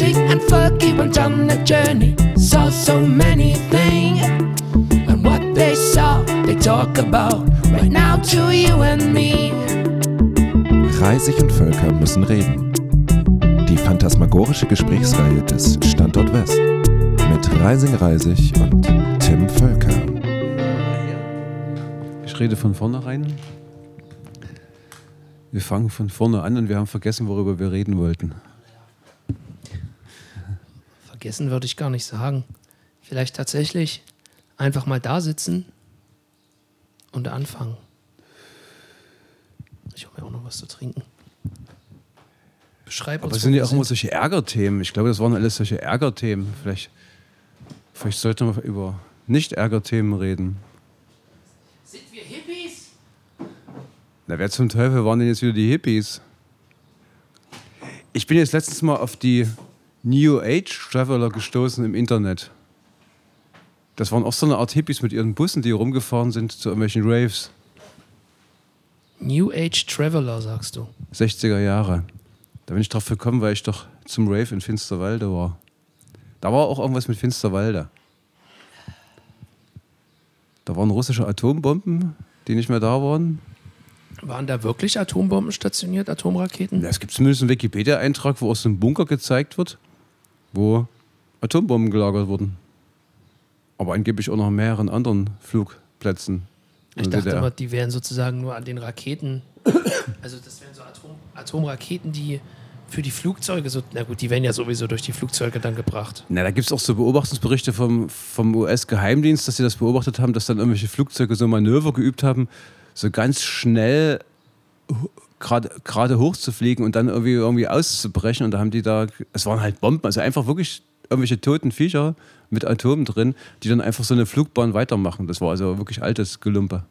Music and Fergie went on a journey, saw so many things. And what they saw, they talk about right now to you and me. Reisig und Völker müssen reden. Die phantasmagorische Gesprächsreihe des Standort West mit Reising Reisig und Tim Völker. Ich rede von vornherein. Wir fangen von vorne an und wir haben vergessen, worüber wir reden wollten. Vergessen würde ich gar nicht sagen. Vielleicht tatsächlich einfach mal da sitzen und anfangen. Ich habe mir auch noch was zu trinken. Beschreib Aber uns. es sind ja auch immer solche Ärgerthemen. Ich glaube, das waren alles solche Ärgerthemen. Vielleicht, vielleicht sollten wir über Nicht-Ärgerthemen reden. Sind wir Hippies? Na, wer zum Teufel waren denn jetzt wieder die Hippies? Ich bin jetzt letztens mal auf die New Age Traveler gestoßen im Internet. Das waren auch so eine Art Hippies mit ihren Bussen, die rumgefahren sind zu irgendwelchen Raves. New Age Traveler, sagst du. 60er Jahre. Da bin ich drauf gekommen, weil ich doch zum Rave in Finsterwalde war. Da war auch irgendwas mit Finsterwalde. Da waren russische Atombomben, die nicht mehr da waren. Waren da wirklich Atombomben stationiert, Atomraketen? Ja, es gibt zumindest einen Wikipedia-Eintrag, wo aus dem Bunker gezeigt wird, wo Atombomben gelagert wurden. Aber angeblich auch noch an mehreren anderen Flugplätzen. Ich dachte DDR. immer, die wären sozusagen nur an den Raketen. Also das wären so Atom Atomraketen, die für die Flugzeuge so. Na gut, die werden ja sowieso durch die Flugzeuge dann gebracht. Na, da gibt es auch so Beobachtungsberichte vom, vom US-Geheimdienst, dass sie das beobachtet haben, dass dann irgendwelche Flugzeuge so Manöver geübt haben, so ganz schnell gerade gerade hoch zu fliegen und dann irgendwie, irgendwie auszubrechen. Und da haben die da, es waren halt Bomben, also einfach wirklich irgendwelche toten Viecher mit Atomen drin, die dann einfach so eine Flugbahn weitermachen. Das war also wirklich altes Gelumpe.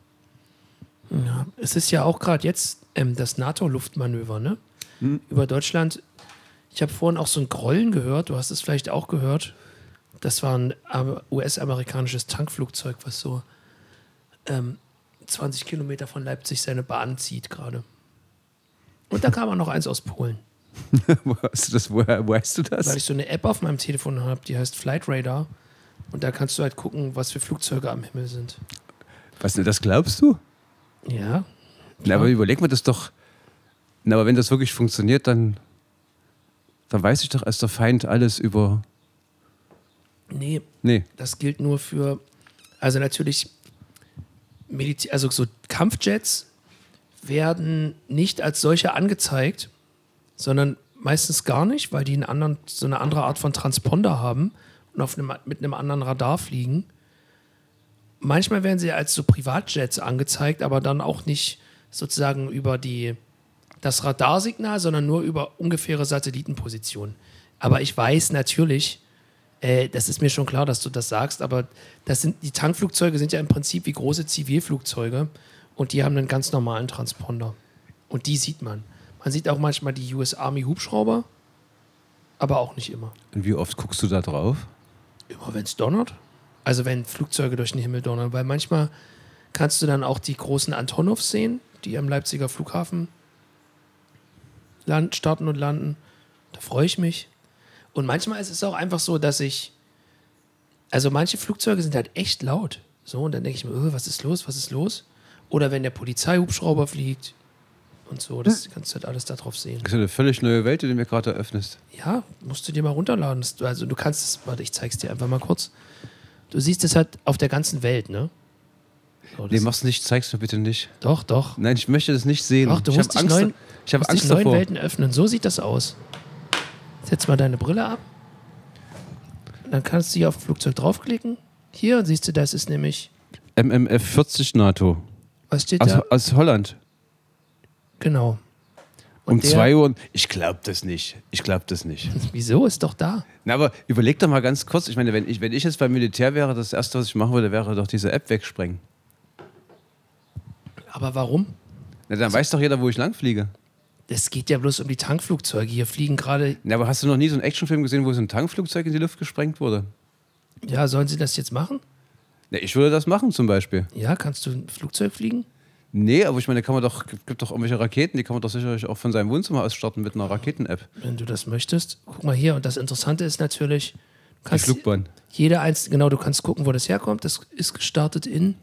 Ja, es ist ja auch gerade jetzt ähm, das NATO-Luftmanöver, ne? Über Deutschland. Ich habe vorhin auch so ein Grollen gehört, du hast es vielleicht auch gehört. Das war ein am- US-amerikanisches Tankflugzeug, was so ähm, 20 Kilometer von Leipzig seine Bahn zieht gerade. Und da kam auch noch eins aus Polen. Wo hast du das, woher weißt du das? weil ich so eine App auf meinem Telefon habe, die heißt Flight Radar. Und da kannst du halt gucken, was für Flugzeuge am Himmel sind. Was, das glaubst du? Ja. Na, aber überleg mal das doch. Na, aber wenn das wirklich funktioniert, dann, dann weiß ich doch als der Feind alles über. Nee, Nee. das gilt nur für, also natürlich, Militär, also so Kampfjets werden nicht als solche angezeigt, sondern meistens gar nicht, weil die einen anderen, so eine andere Art von Transponder haben und auf einem, mit einem anderen Radar fliegen. Manchmal werden sie als so Privatjets angezeigt, aber dann auch nicht sozusagen über die, das Radarsignal, sondern nur über ungefähre Satellitenpositionen. Aber ich weiß natürlich, äh, das ist mir schon klar, dass du das sagst, aber das sind, die Tankflugzeuge sind ja im Prinzip wie große Zivilflugzeuge und die haben einen ganz normalen Transponder. Und die sieht man. Man sieht auch manchmal die US Army Hubschrauber, aber auch nicht immer. Und wie oft guckst du da drauf? Immer wenn es donnert. Also wenn Flugzeuge durch den Himmel donnern, weil manchmal kannst du dann auch die großen Antonovs sehen, die am Leipziger Flughafen land, starten und landen. Da freue ich mich. Und manchmal ist es auch einfach so, dass ich, also manche Flugzeuge sind halt echt laut. So, und dann denke ich mir, oh, was ist los, was ist los? Oder wenn der Polizeihubschrauber fliegt und so, das kannst du halt alles darauf sehen. Das ist eine völlig neue Welt, die du mir gerade eröffnest. Ja, musst du dir mal runterladen. Also du kannst es, warte, ich zeig's dir einfach mal kurz. Du siehst es halt auf der ganzen Welt, ne? So, Nee, mach's nicht, zeig's mir bitte nicht. doch, doch. Nein, ich möchte das nicht sehen. Doch, du ich musst hab dich Angst, neuen, ich habe musst Angst dich neuen davor. Welten öffnen. So sieht das aus. Setz mal deine Brille ab. Dann kannst du hier auf Flugzeug draufklicken. Hier siehst du, das ist nämlich, MMF 40 NATO. was steht Aus, da? aus Holland. Genau. Und Um der- 2 Uhr. Ich glaube das nicht. Ich glaube das nicht. Wieso? Ist doch da. Na, aber überleg doch mal ganz kurz. Ich meine, wenn ich, wenn ich jetzt beim Militär wäre, das erste, was ich machen würde, wäre doch diese App wegsprengen. Aber warum? Na, dann weiß doch jeder, wo ich langfliege. Es geht ja bloß um die Tankflugzeuge. Hier fliegen gerade, Na, aber hast du noch nie so einen Actionfilm gesehen, wo so ein Tankflugzeug in die Luft gesprengt wurde? ja, sollen sie das jetzt machen? Na, ich würde das machen zum Beispiel. Ja, kannst du ein Flugzeug fliegen? Nee, aber ich meine, kann man doch, gibt, doch irgendwelche Raketen, die kann man doch sicherlich auch von seinem Wohnzimmer aus starten mit einer Raketen-App. Wenn du das möchtest, guck mal hier. Und das Interessante ist natürlich, du Die kannst Flugbahn. jede einzelne, genau, du kannst gucken, wo das herkommt. Das ist gestartet in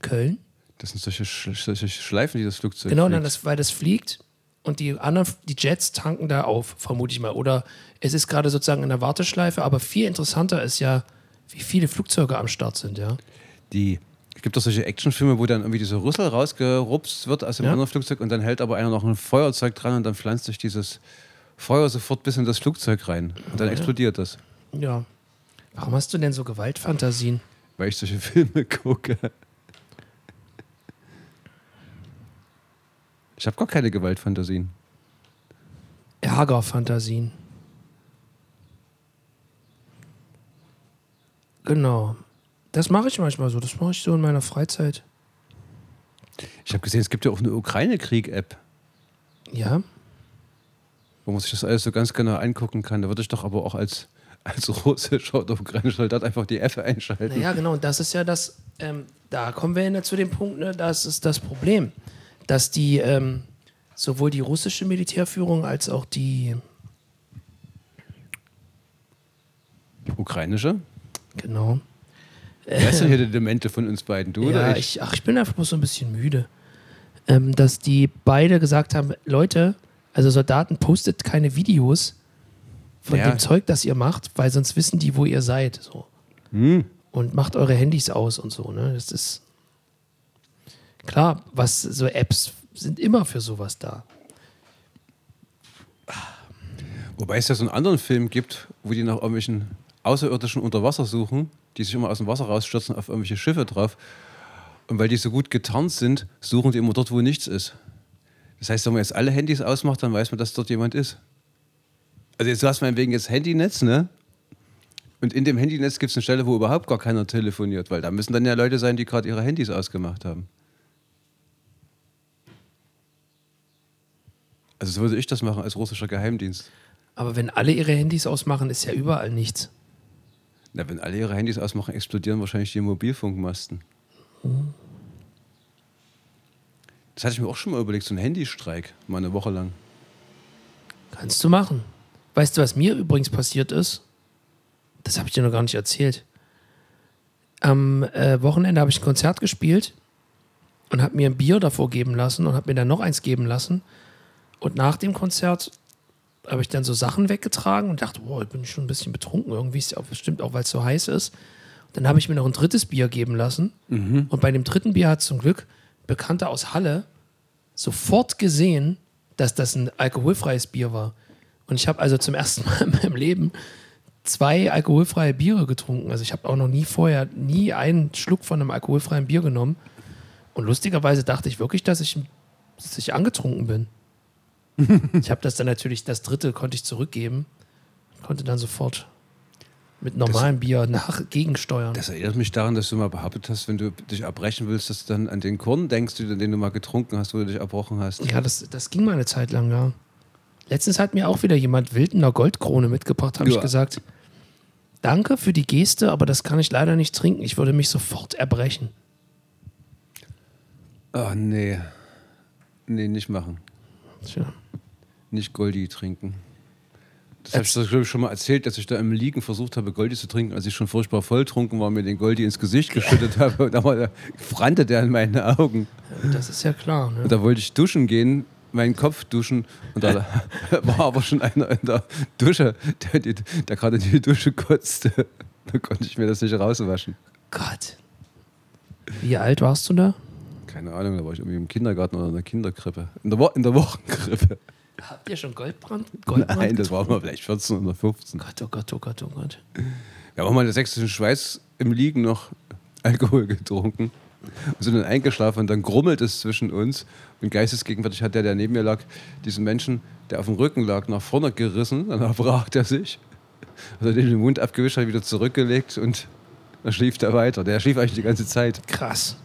Köln. Das sind solche, solche Schleifen, die das Flugzeug Genau, fliegt. das, weil das fliegt und die anderen, die Jets tanken da auf, vermute ich mal. Oder es ist gerade sozusagen in der Warteschleife, aber viel interessanter ist ja, wie viele Flugzeuge am Start sind, ja. die es gibt doch solche Actionfilme, wo dann irgendwie dieser Rüssel rausgerupst wird aus dem Ja. anderen Flugzeug und dann hält aber einer noch ein Feuerzeug dran und dann pflanzt sich dieses Feuer sofort bis in das Flugzeug rein. Und dann explodiert das. Ja. Warum hast du denn so Gewaltfantasien? Weil ich solche Filme gucke. Ich habe gar keine Gewaltfantasien. Ärgerfantasien. Genau. Das mache ich manchmal so. Das mache ich so in meiner Freizeit. Ich habe gesehen, es gibt ja auch eine Ukraine-Krieg-App, Ja. wo man sich das alles so ganz genau angucken kann. Da würde ich doch aber auch als, als russischer oder ukrainischer Soldat einfach die App einschalten. Naja, genau. Und das ist ja das, ähm, da kommen wir ja zu dem Punkt, ne, das ist das Problem, dass die, ähm, sowohl die russische Militärführung als auch die, Ukrainische? genau. Wer ist denn hier der Demente von uns beiden? Du oder ja, ich? ich, ach, ich bin einfach bloß so ein bisschen müde. Ähm, dass die beide gesagt haben, Leute, also Soldaten, postet keine Videos von Ja. dem Zeug, das ihr macht, weil sonst wissen die, wo ihr seid. So. Hm. Und macht eure Handys aus und so. Ne? Das ist klar, was so Apps sind immer für sowas da. Wobei es ja so einen anderen Film gibt, wo die nach irgendwelchen Außerirdischen unter Wasser suchen, die sich immer aus dem Wasser rausstürzen auf irgendwelche Schiffe drauf. Und weil die so gut getarnt sind, suchen die immer dort, wo nichts ist. Das heißt, wenn man jetzt alle Handys ausmacht, dann weiß man, dass dort jemand ist. Also jetzt hast du wegen jetzt Handynetz, ne? Und in dem Handynetz gibt es eine Stelle, wo überhaupt gar keiner telefoniert, weil da müssen dann ja Leute sein, die gerade ihre Handys ausgemacht haben. Also so würde ich das machen als russischer Geheimdienst. Aber wenn alle ihre Handys ausmachen, ist ja überall nichts. Na, wenn alle ihre Handys ausmachen, explodieren wahrscheinlich die Mobilfunkmasten. Das hatte ich mir auch schon mal überlegt, so ein Handystreik, mal eine Woche lang. Kannst du machen. Weißt du, was mir übrigens passiert ist? Das habe ich dir noch gar nicht erzählt. Am äh, Wochenende habe ich ein Konzert gespielt und habe mir ein Bier davor geben lassen und habe mir dann noch eins geben lassen. Und nach dem Konzert habe ich dann so Sachen weggetragen und dachte, boah, ich bin schon ein bisschen betrunken. Irgendwie ist ja auch bestimmt auch, weil es so heiß ist. Dann habe ich mir noch ein drittes Bier geben lassen. Und bei dem dritten Bier hat zum Glück ein Bekannter aus Halle sofort gesehen, dass das ein alkoholfreies Bier war. Und ich habe also zum ersten Mal in meinem Leben zwei alkoholfreie Biere getrunken. Also ich habe auch noch nie vorher, nie einen Schluck von einem alkoholfreien Bier genommen. Und lustigerweise dachte ich wirklich, dass ich, dass ich angetrunken bin. ich habe das dann natürlich, das dritte konnte ich zurückgeben, konnte dann sofort mit normalem Bier nach gegensteuern. Das erinnert mich daran, dass du mal behauptet hast, wenn du dich erbrechen willst, dass du dann an den Korn denkst, den du mal getrunken hast, wo du dich erbrochen hast. Ja, das, das ging mal eine Zeit lang, ja. Letztens hat mir auch wieder jemand Wildener Goldkrone mitgebracht, habe Ja. ich gesagt. Danke für die Geste, aber das kann ich leider nicht trinken. Ich würde mich sofort erbrechen. Oh, nee. Nee, nicht machen. Tja. Nicht Goldi trinken. Das habe ich doch, glaub ich, schon mal erzählt, dass ich da im Liegen versucht habe, Goldi zu trinken, als ich schon furchtbar volltrunken war, mir den Goldi ins Gesicht geschüttet habe. Und da war- brannte der in meinen Augen. Das ist ja klar. Ne? Und da wollte ich duschen gehen, meinen Kopf duschen. Und da war aber schon einer in der Dusche, der, die- der gerade in die Dusche kotzte. Da konnte ich mir das nicht rauswaschen. Gott. Wie alt warst du da? Keine Ahnung, da war ich irgendwie im Kindergarten oder in der Kinderkrippe. In der, Wo in der Wochenkrippe. Habt ihr schon Goldbrand? Goldbrand Nein, das war mal vielleicht 14 oder 15. Gott, oh Gott, oh Gott, oh Gott. Wir haben auch mal in der sächsischen Schweiz im Liegen noch Alkohol getrunken. Und sind dann eingeschlafen und dann grummelt es zwischen uns. Und geistesgegenwärtig hat der, der neben mir lag, diesen Menschen, der auf dem Rücken lag, nach vorne gerissen. Dann erbrach er sich. Hat er den den Mund abgewischt, hat wieder zurückgelegt und dann schlief er weiter. Der schlief eigentlich die ganze Zeit. Krass.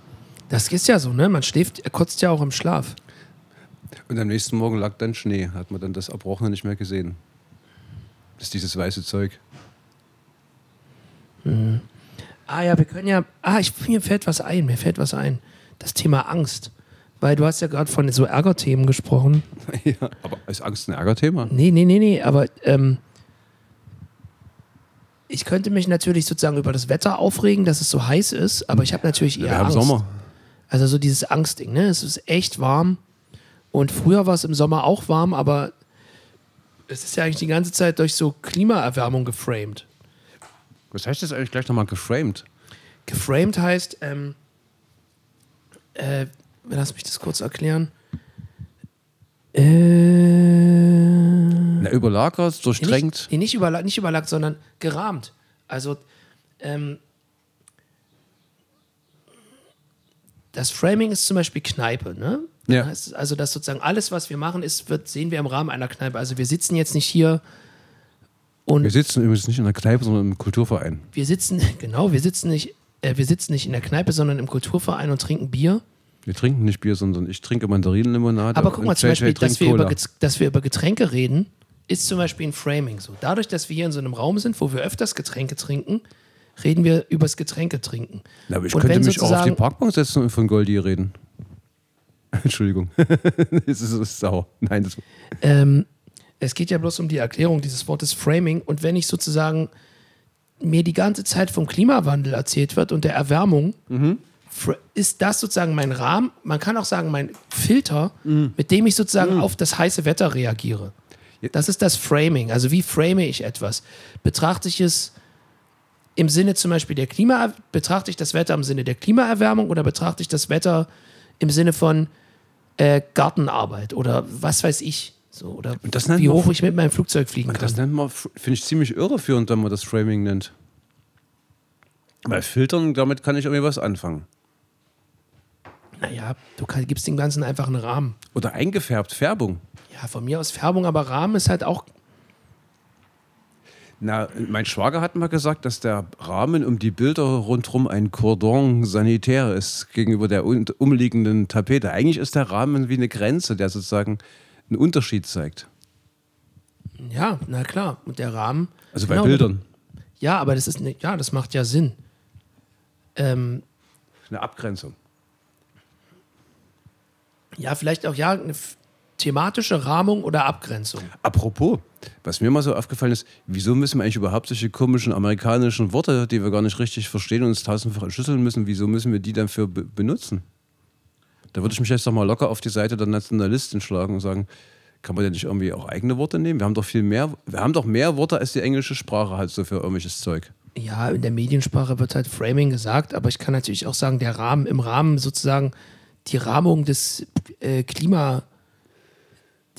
Das ist ja so, ne? Man schläft, er kotzt ja auch im Schlaf. Und am nächsten Morgen lag dann Schnee. Hat man dann das Erbrochene nicht mehr gesehen. Das ist dieses weiße Zeug. Ah ja, wir können ja. Ah, ich, mir fällt was ein, mir fällt was ein. Das Thema Angst. Weil du hast ja gerade von so Ärgerthemen gesprochen. ja, aber ist Angst ein Ärgerthema? Nee, nee, nee, nee, aber ähm, ich könnte mich natürlich sozusagen über das Wetter aufregen, dass es so heiß ist, aber ich habe natürlich eher Wir haben Angst. Sommer. Also so dieses Angstding, ne? Es ist echt warm. Und früher war es im Sommer auch warm, aber es ist ja eigentlich die ganze Zeit durch so Klimaerwärmung geframed. Was heißt das eigentlich gleich nochmal geframed? Geframed heißt, ähm, äh, lass mich das kurz erklären. Äh, Na, überlagert, durchdrängt. Nicht, nee, nicht, überla nicht überlagt, sondern gerahmt. Also, ähm, das Framing ist zum Beispiel Kneipe, ne? Ja. Heißt es Also, dass sozusagen alles, was wir machen, ist, wird, sehen wir im Rahmen einer Kneipe. Also, wir sitzen jetzt nicht hier und Wir sitzen übrigens nicht in der Kneipe, sondern im Kulturverein. wir sitzen, genau, wir sitzen nicht, äh, wir sitzen nicht in der Kneipe, sondern im Kulturverein und trinken Bier. Wir trinken nicht Bier, sondern ich trinke Mandarinenlimonade. Aber guck mal, zum Beispiel, dass wir, über, dass wir über Getränke reden, ist zum Beispiel ein Framing so. Dadurch, dass wir hier in so einem Raum sind, wo wir öfters Getränke trinken, reden wir übers Getränke trinken. Na, aber ich Und könnte mich auch auf die Parkbank setzen und von Goldi reden. Entschuldigung. das ist, das ist sauer. Nein, das, Ähm, es geht ja bloß um die Erklärung dieses Wortes Framing. Und wenn ich sozusagen mir die ganze Zeit vom Klimawandel erzählt wird und der Erwärmung, fr- ist das sozusagen mein Rahmen, man kann auch sagen, mein Filter, mit dem ich sozusagen auf das heiße Wetter reagiere. Das ist das Framing. Also wie frame ich etwas? Betrachte ich es im Sinne zum Beispiel der Klima, betrachte ich das Wetter im Sinne der Klimaerwärmung oder betrachte ich das Wetter im Sinne von äh, Gartenarbeit oder was weiß ich? So, oder das wie man hoch F- ich mit meinem Flugzeug fliegen das kann. nennt man, finde ich, ziemlich irreführend, wenn man das Framing nennt. Weil Filtern, damit kann ich irgendwie was anfangen. Naja, du kann, gibst dem Ganzen einfach einen Rahmen. Oder eingefärbt, Färbung. Ja, von mir aus Färbung, aber Rahmen ist halt auch. Na, mein Schwager hat mal gesagt, dass der Rahmen um die Bilder rundherum ein Cordon sanitär ist gegenüber der umliegenden Tapete. Eigentlich ist der Rahmen wie eine Grenze, der sozusagen einen Unterschied zeigt. Ja, na klar. Und der Rahmen. Also bei Genau, Bildern. Ja, aber das ist ne, ja, das macht ja Sinn. Ähm, Eine Abgrenzung. ja, vielleicht auch ja eine thematische Rahmung oder Abgrenzung. Apropos, was mir mal so aufgefallen ist, wieso müssen wir eigentlich überhaupt solche komischen amerikanischen Worte, die wir gar nicht richtig verstehen und uns tausendfach entschlüsseln müssen, wieso müssen wir die dann für be benutzen? Da würde ich mich jetzt doch mal locker auf die Seite der Nationalisten schlagen und sagen, kann man denn nicht irgendwie auch eigene Worte nehmen? Wir haben doch viel mehr, wir haben doch mehr Worte als die englische Sprache halt so für irgendwelches Zeug. Ja, in der Mediensprache wird halt Framing gesagt, aber ich kann natürlich auch sagen, der Rahmen, im Rahmen sozusagen die Rahmung des äh, Klima,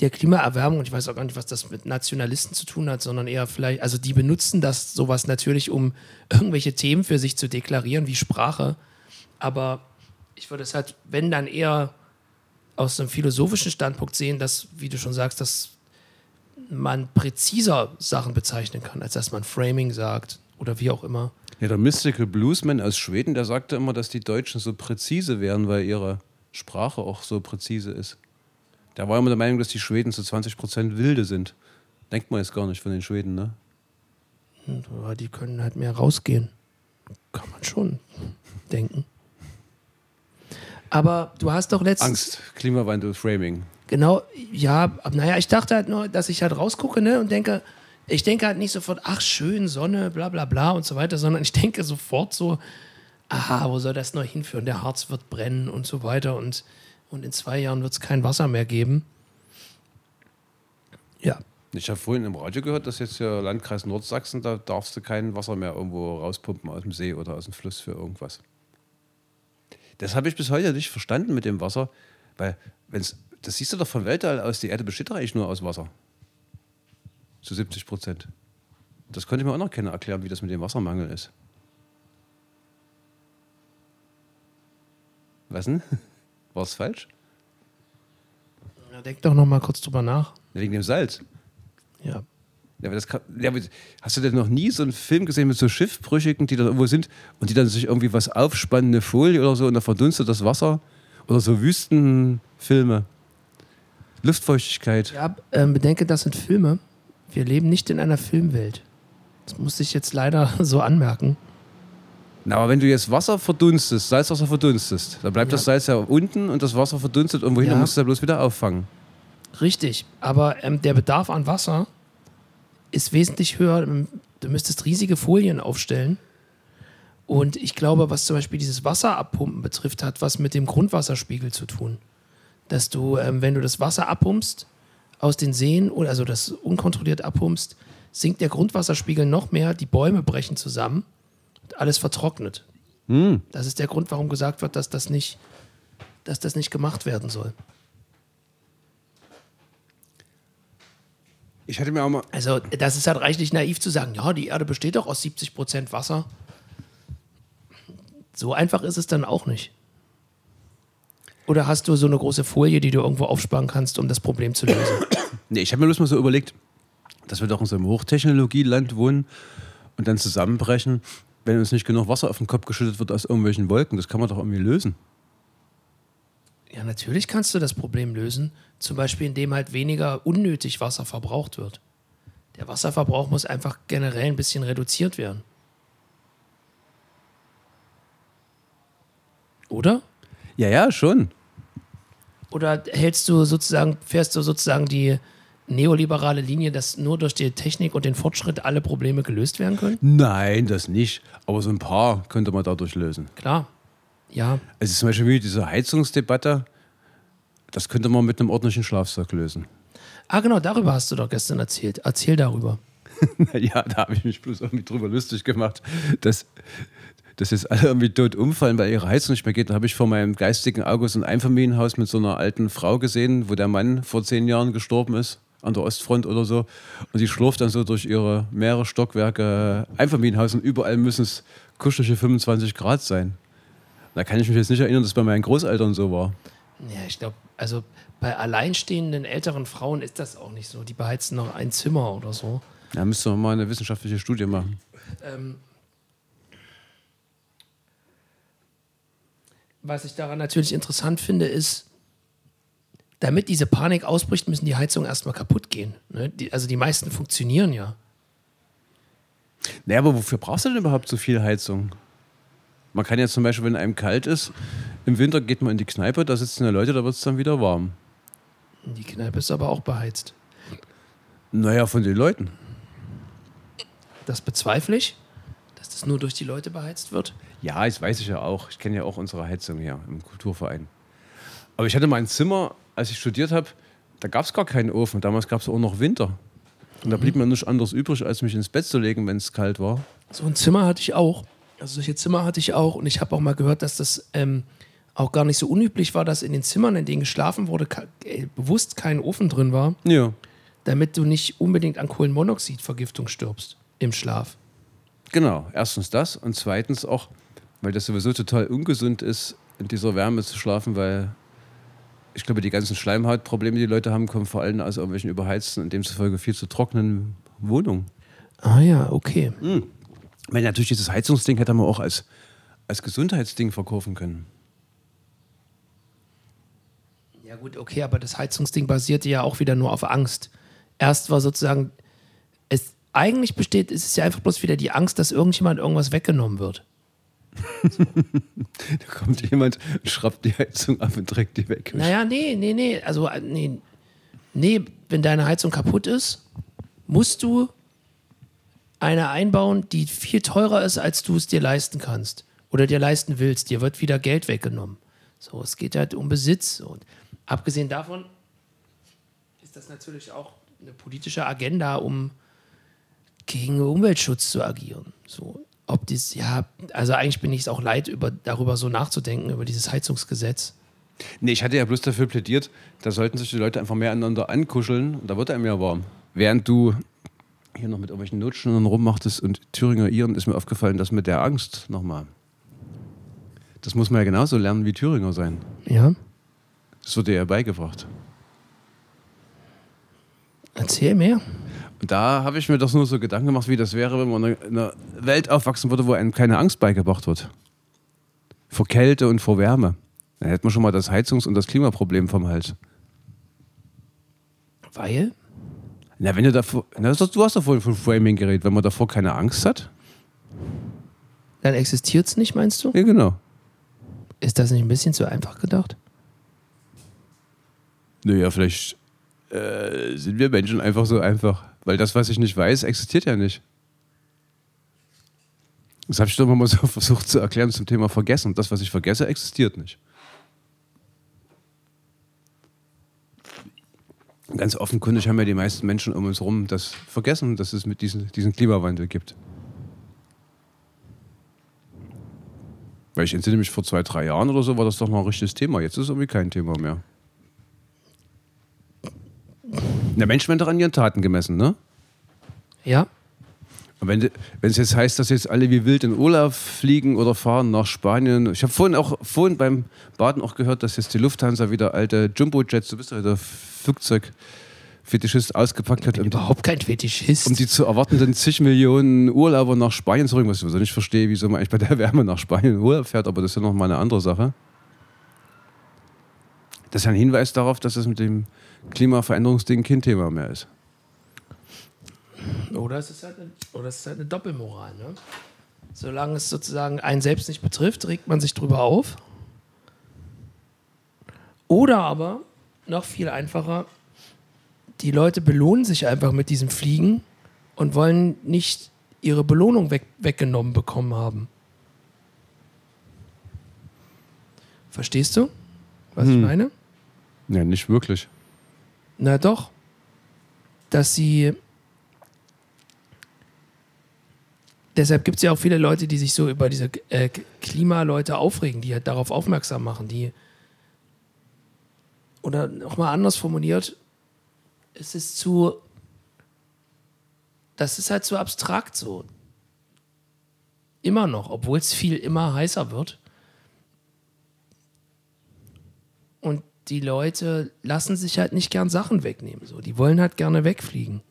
der Klimaerwärmung, und ich weiß auch gar nicht, was das mit Nationalisten zu tun hat, sondern eher vielleicht, also die benutzen das sowas natürlich, um irgendwelche Themen für sich zu deklarieren, wie Sprache. Aber ich würde es halt, wenn dann eher aus einem philosophischen Standpunkt sehen, dass, wie du schon sagst, dass man präziser Sachen bezeichnen kann, als dass man Framing sagt oder wie auch immer. Ja, der Mystical Bluesman aus Schweden, der sagte immer, dass die Deutschen so präzise wären, weil ihre Sprache auch so präzise ist. Der war immer der Meinung, dass die Schweden zu 20% wilde sind. Denkt man jetzt gar nicht von den Schweden, ne? Ja, die können halt mehr rausgehen. Kann man schon denken. Aber du hast doch letztens. Angst, Klimawandel, Framing. Genau, ja, naja, ich dachte halt nur, dass ich halt rausgucke ne, und denke, ich denke halt nicht sofort, ach schön, Sonne, bla bla bla und so weiter, sondern ich denke sofort so, aha, wo soll das noch hinführen? Der Harz wird brennen und so weiter und, und in zwei Jahren wird es kein Wasser mehr geben. Ja, Ich habe vorhin im Radio gehört, dass jetzt der Landkreis Nordsachsen, da darfst du kein Wasser mehr irgendwo rauspumpen aus dem See oder aus dem Fluss für irgendwas. Das habe ich bis heute nicht verstanden mit dem Wasser, weil, wenn's, das siehst du doch vom Weltall aus, die Erde besteht doch eigentlich nur aus Wasser. Zu 70 Prozent. Das konnte ich mir auch noch keiner erklären, wie das mit dem Wassermangel ist. Was denn? War es falsch? ja denk doch noch mal kurz drüber nach. Wegen dem Salz. Ja, Ja, aber das kann, ja, hast du denn noch nie so einen Film gesehen mit so Schiffbrüchigen, die da irgendwo sind und die dann sich irgendwie was aufspannen, eine Folie oder so und da verdunstet das Wasser? Oder so Wüstenfilme? Luftfeuchtigkeit. Ja, ähm, bedenke, das sind Filme. Wir leben nicht in einer Filmwelt. Das muss ich jetzt leider so anmerken. Na, aber wenn du jetzt Wasser verdunstest, Salzwasser verdunstest, dann bleibt Ja. das Salz ja unten und das Wasser verdunstet irgendwo hin, Ja. dann musst du es ja bloß wieder auffangen. Richtig, aber ähm, der Bedarf an Wasser ist wesentlich höher. Ähm, Du müsstest riesige Folien aufstellen. Und ich glaube, was zum Beispiel dieses Wasserabpumpen betrifft, hat was mit dem Grundwasserspiegel zu tun. Dass du, ähm, wenn du das Wasser abpumpst aus den Seen also das unkontrolliert abpumpst, sinkt der Grundwasserspiegel noch mehr, die Bäume brechen zusammen alles vertrocknet. Das ist der Grund, warum gesagt wird, dass das nicht, dass das nicht gemacht werden soll. Ich hatte mir auch mal. Also, das ist halt reichlich naiv zu sagen, ja, die Erde besteht doch aus 70 Prozent Wasser. So einfach ist es dann auch nicht. Oder hast du so eine große Folie, die du irgendwo aufsparen kannst, um das Problem zu lösen? Nee, ich habe mir bloß mal so überlegt, dass wir doch in so einem Hochtechnologieland wohnen und dann zusammenbrechen, wenn uns nicht genug Wasser auf den Kopf geschüttet wird aus irgendwelchen Wolken. Das kann man doch irgendwie lösen. Ja, natürlich kannst du das Problem lösen. Zum Beispiel, indem halt weniger unnötig Wasser verbraucht wird. Der Wasserverbrauch muss einfach generell ein bisschen reduziert werden. Oder? Ja, ja, schon. Oder hältst du sozusagen, fährst du sozusagen die neoliberale Linie, dass nur durch die Technik und den Fortschritt alle Probleme gelöst werden können? Nein, das nicht. Aber so ein paar könnte man dadurch lösen. Klar. Ja, Also zum Beispiel wie diese Heizungsdebatte, das könnte man mit einem ordentlichen Schlafsack lösen. Ah, genau, darüber hast du doch gestern erzählt. Erzähl darüber. ja, da habe ich mich bloß irgendwie drüber lustig gemacht, dass, dass jetzt alle irgendwie tot umfallen, weil ihre Heizung nicht mehr geht. Da habe ich vor meinem geistigen Auge so ein Einfamilienhaus mit so einer alten Frau gesehen, wo der Mann vor zehn Jahren gestorben ist, an der Ostfront oder so. Und die schlurft dann so durch ihre mehrere Stockwerke Einfamilienhaus und überall müssen es kuschelige 25 Grad sein. Da kann ich mich jetzt nicht erinnern, dass es bei meinen Großeltern so war. Ja, ich glaube, also bei alleinstehenden älteren Frauen ist das auch nicht so. Die beheizen noch ein Zimmer oder so. Da müsste man mal eine wissenschaftliche Studie machen. Ähm, was ich daran natürlich interessant finde, ist, damit diese Panik ausbricht, müssen die Heizungen erstmal kaputt gehen. Ne? Die, also die meisten funktionieren ja. Naja, aber wofür brauchst du denn überhaupt so viel Heizung? Man kann ja zum Beispiel, wenn einem kalt ist, im Winter geht man in die Kneipe, da sitzen ja Leute, da wird es dann wieder warm. Die Kneipe ist aber auch beheizt. Naja, von den Leuten. Das bezweifle ich, dass das nur durch die Leute beheizt wird. Ja, das weiß ich ja auch. Ich kenne ja auch unsere Heizung hier im Kulturverein. Aber ich hatte mein Zimmer, als ich studiert habe, da gab es gar keinen Ofen. Damals gab es auch noch Winter. Und da blieb mir nichts anderes übrig, als mich ins Bett zu legen, wenn es kalt war. So ein Zimmer hatte ich auch. Also solche Zimmer hatte ich auch. Und ich habe auch mal gehört, dass das ähm, auch gar nicht so unüblich war, dass in den Zimmern, in denen geschlafen wurde, äh, bewusst kein Ofen drin war, Ja. damit du nicht unbedingt an Kohlenmonoxidvergiftung stirbst im Schlaf. Genau, erstens das und zweitens auch, weil das sowieso total ungesund ist, in dieser Wärme zu schlafen, weil ich glaube, die ganzen Schleimhautprobleme, die Leute haben, kommen vor allem aus irgendwelchen überheizten und demzufolge viel zu trockenen Wohnungen. Ah ja, okay. Weil natürlich dieses Heizungsding hätte man auch als, als Gesundheitsding verkaufen können. Ja gut, okay, aber das Heizungsding basierte ja auch wieder nur auf Angst. Erst war sozusagen, es eigentlich besteht, es ist ja einfach bloß wieder die Angst, dass irgendjemand irgendwas weggenommen wird. Da kommt jemand und schraubt die Heizung ab und trägt die weg. Naja, nee, nee, nee. Also, äh, nee, nee, wenn deine Heizung kaputt ist, musst du eine einbauen, die viel teurer ist, als du es dir leisten kannst oder dir leisten willst. Dir wird wieder Geld weggenommen. So, es geht halt um Besitz. Und abgesehen davon ist das natürlich auch eine politische Agenda, um gegen Umweltschutz zu agieren. So, ob dies, ja, also eigentlich bin ich es auch leid, über, darüber so nachzudenken, über dieses Heizungsgesetz. Nee, ich hatte ja bloß dafür plädiert, da sollten sich die Leute einfach mehr aneinander ankuscheln und da wird einem ja warm. Während du hier noch mit irgendwelchen Notstandern rummachtest und Thüringer Iren, ist mir aufgefallen, dass mit der Angst nochmal. Das muss man ja genauso lernen wie Thüringer sein. Ja. Das wird dir ja beigebracht. Erzähl mehr. Und da habe ich mir doch nur so Gedanken gemacht, wie das wäre, wenn man in einer Welt aufwachsen würde, wo einem keine Angst beigebracht wird. Vor Kälte und vor Wärme. Dann hätte man schon mal das Heizungs- und das Klimaproblem vom Hals. Weil? Na, wenn du davor, na, du hast doch vorhin von Framing geredet, wenn man davor keine Angst hat. Dann existiert es nicht, meinst du? Ja, genau. Ist das nicht ein bisschen zu einfach gedacht? Naja, vielleicht äh, sind wir Menschen einfach so einfach. Weil das, was ich nicht weiß, existiert ja nicht. Das habe ich doch mal so versucht zu erklären zum Thema Vergessen. Das, was ich vergesse, existiert nicht. Ganz offenkundig haben ja die meisten Menschen um uns herum das vergessen, dass es mit diesen, diesen Klimawandel gibt. Weil ich entsinne mich, vor zwei, drei Jahren oder so war das doch noch ein richtiges Thema. Jetzt ist es irgendwie kein Thema mehr. Der Mensch wird doch an ihren Taten gemessen, ne? Ja. Und wenn es jetzt heißt, dass jetzt alle wie wild in Urlaub fliegen oder fahren nach Spanien. Ich habe vorhin auch vorhin beim Baden auch gehört, dass jetzt die Lufthansa wieder alte Jumbo-Jets, du bist ja der Flugzeugfetischist, ausgepackt hat, Überhaupt kein Fetischist. um die zu erwartenden zig Millionen Urlauber nach Spanien zu bringen. Was ich sowieso nicht verstehe, wieso man eigentlich bei der Wärme nach Spanien in Urlaub fährt, aber das ist ja noch mal eine andere Sache. Das ist ein Hinweis darauf, dass es mit dem Klimaveränderungsding kein Thema mehr ist. Oder es ist halt eine, oder es ist halt eine Doppelmoral. Ne? Solange es sozusagen einen selbst nicht betrifft, regt man sich drüber auf. Oder aber, noch viel einfacher, die Leute belohnen sich einfach mit diesem Fliegen und wollen nicht ihre Belohnung weg, weggenommen bekommen haben. Verstehst du, was ich meine? Ja, nicht wirklich. Na doch. Dass sie. Deshalb gibt es ja auch viele Leute, die sich so über diese äh, Klimaleute aufregen, die halt darauf aufmerksam machen, die. Oder nochmal anders formuliert, es ist zu. Das ist halt zu abstrakt so. Immer noch, obwohl es viel immer heißer wird. Und die Leute lassen sich halt nicht gern Sachen wegnehmen. So. Die wollen halt gerne wegfliegen.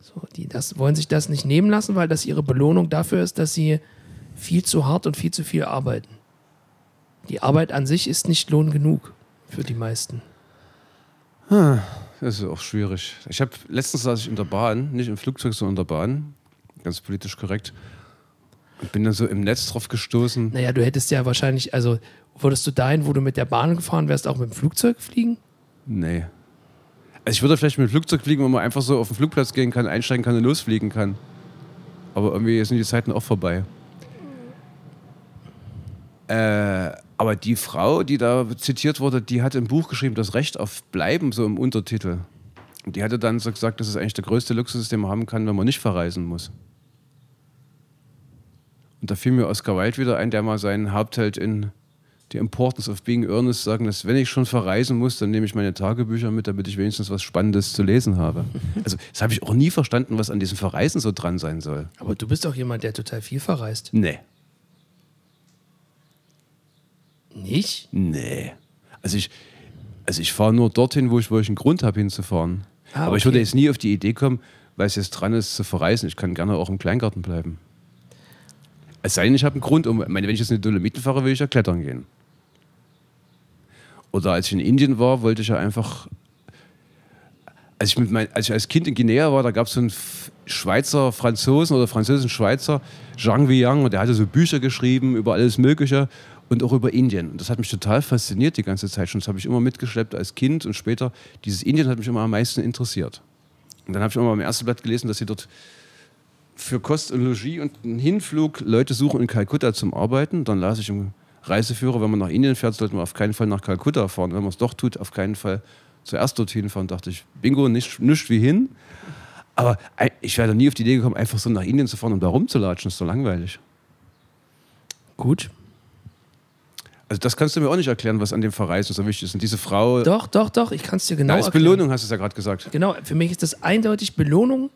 So, die das, wollen sich das nicht nehmen lassen, weil das ihre Belohnung dafür ist, dass sie viel zu hart und viel zu viel arbeiten. Die Arbeit an sich ist nicht Lohn genug für die meisten. Das ist auch schwierig. Ich habe letztens saß ich in der Bahn, nicht im Flugzeug, sondern in der Bahn, ganz politisch korrekt, und bin dann so im Netz drauf gestoßen. Naja, du hättest ja wahrscheinlich, also würdest du dahin, wo du mit der Bahn gefahren wärst, auch mit dem Flugzeug fliegen? Nee. Also ich würde vielleicht mit dem Flugzeug fliegen, wo man einfach so auf den Flugplatz gehen kann, einsteigen kann und losfliegen kann. Aber irgendwie sind die Zeiten auch vorbei. Äh, aber die Frau, die da zitiert wurde, die hat im Buch geschrieben, das Recht auf Bleiben, so im Untertitel. Und die hatte dann so gesagt, das ist eigentlich der größte Luxus, den man haben kann, wenn man nicht verreisen muss. Und da fiel mir Oscar Wilde wieder ein, der mal seinen Hauptheld in The Importance of Being Earnest sagen lässt, wenn ich schon verreisen muss, dann nehme ich meine Tagebücher mit, damit ich wenigstens was Spannendes zu lesen habe. Also das habe ich auch nie verstanden, was an diesem Verreisen so dran sein soll. Aber du bist doch jemand, der total viel verreist. Nee. Nicht? Nee. Also ich, also ich fahre nur dorthin, wo ich, wo ich einen Grund habe hinzufahren. Ah, Aber ich würde jetzt nie auf die Idee kommen, weil es jetzt dran ist, zu verreisen. Ich kann gerne auch im Kleingarten bleiben. Es sei denn, ich habe einen Grund. Um, meine, wenn ich jetzt in die Dolomiten fahre, will ich ja klettern gehen. Oder als ich in Indien war, wollte ich ja einfach. Als ich, mit mein, als ich als Kind in Guinea war, da gab es so einen Schweizer Franzosen oder französischen Schweizer, Zhang Wiyang, und der hatte so Bücher geschrieben über alles Mögliche und auch über Indien. Und das hat mich total fasziniert die ganze Zeit schon. Das habe ich immer mitgeschleppt als Kind und später. Dieses Indien hat mich immer am meisten interessiert. Und dann habe ich immer im ersten Blatt gelesen, dass sie dort für Kost und Logis und einen Hinflug Leute suchen in Kalkutta zum Arbeiten. Dann las ich im Reiseführer, wenn man nach Indien fährt, sollte man auf keinen Fall nach Kalkutta fahren. Wenn man es doch tut, auf keinen Fall zuerst dorthin fahren. Dachte ich, bingo, nicht, nicht wie hin. Aber ich wäre nie auf die Idee gekommen, einfach so nach Indien zu fahren, um da rumzulatschen. Das ist so langweilig. Gut. Also das kannst du mir auch nicht erklären, was an dem Verreisen so wichtig ist. Und diese Frau, Doch, doch, doch, ich kann es dir genau da ist erklären. Belohnung, hast du es ja gerade gesagt. Genau, für mich ist das eindeutig Belohnung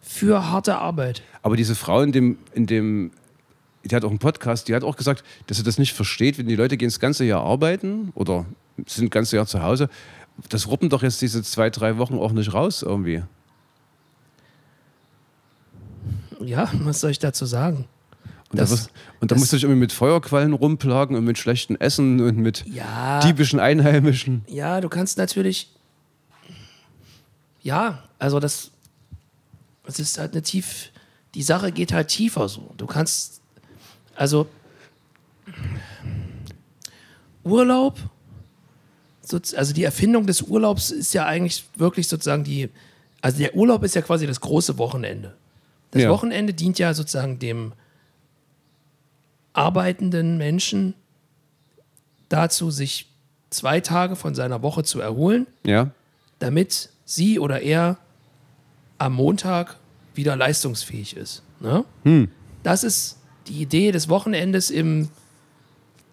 für harte Arbeit. Aber diese Frau in dem, in dem, die hat auch einen Podcast, die hat auch gesagt, dass sie das nicht versteht, wenn die Leute gehen das ganze Jahr arbeiten oder sind das ganze Jahr zu Hause. Das ruppen doch jetzt diese zwei, drei Wochen auch nicht raus irgendwie. Ja, was soll ich dazu sagen? Und Das- da, wirst- und da musst du dich irgendwie mit Feuerquallen rumplagen und mit schlechtem Essen und mit Ja. diebischen Einheimischen. Ja, du kannst natürlich. Ja, also das. Es ist halt eine tief. Die Sache geht halt tiefer so. Du kannst. Also Urlaub, also die Erfindung des Urlaubs ist ja eigentlich wirklich sozusagen die, also der Urlaub ist ja quasi das große Wochenende. Das Ja. Wochenende dient ja sozusagen dem arbeitenden Menschen dazu, sich zwei Tage von seiner Woche zu erholen, Ja. damit sie oder er am Montag wieder leistungsfähig ist. Ne? Das ist die Idee des Wochenendes im,